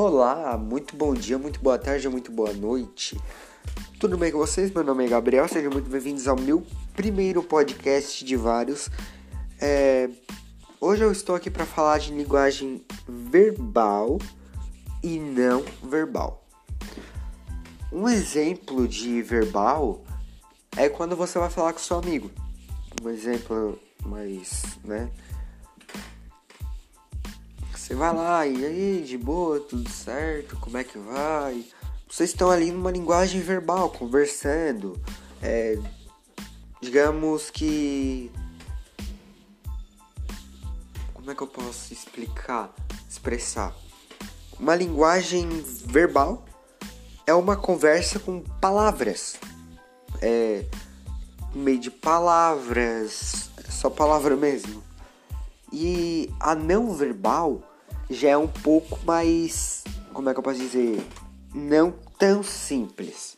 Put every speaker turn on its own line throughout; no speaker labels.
Olá, muito bom dia, muito boa tarde, muito boa noite. Tudo bem com vocês? Meu nome é Gabriel, sejam muito bem-vindos ao meu primeiro podcast de vários. É... Hoje eu estou aqui para falar de linguagem verbal e não verbal. Um exemplo de verbal é quando você vai falar com seu amigo. Um exemplo mais, né? Você vai lá, e aí, de boa, tudo certo? Como é que vai? Vocês estão ali numa linguagem verbal, conversando. É, digamos que. Como é que eu posso explicar? Expressar? Uma linguagem verbal é uma conversa com palavras. É. Meio de palavras. É só palavra mesmo. E a não verbal já é um pouco mais, como é que eu posso dizer, não tão simples,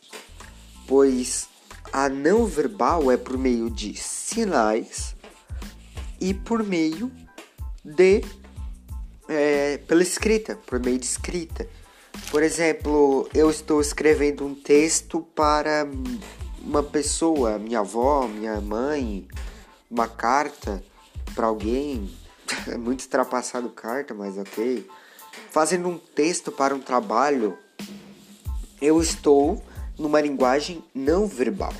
pois a não verbal é por meio de sinais e por meio de é, pela escrita, por meio de escrita. Por exemplo, eu estou escrevendo um texto para uma pessoa, minha avó, minha mãe, uma carta para alguém, é muito ultrapassado carta, mas ok. Fazendo um texto para um trabalho, eu estou numa linguagem não verbal.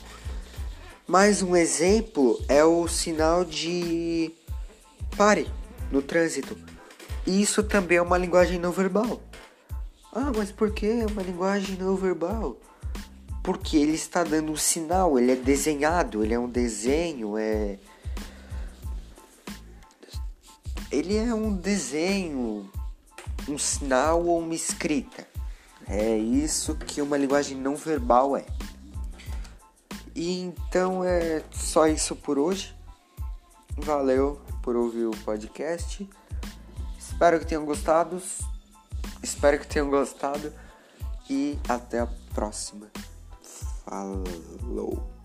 Mais um exemplo é o sinal de pare no trânsito. Isso também é uma linguagem não verbal. Ah, mas por que é uma linguagem não verbal? Porque ele está dando um sinal, ele é desenhado, ele é um desenho, é ele é um desenho, um sinal ou uma escrita. É isso que uma linguagem não verbal é. E então é só isso por hoje. Valeu por ouvir o podcast. Espero que tenham gostado. Espero que tenham gostado. E até a próxima. Falou.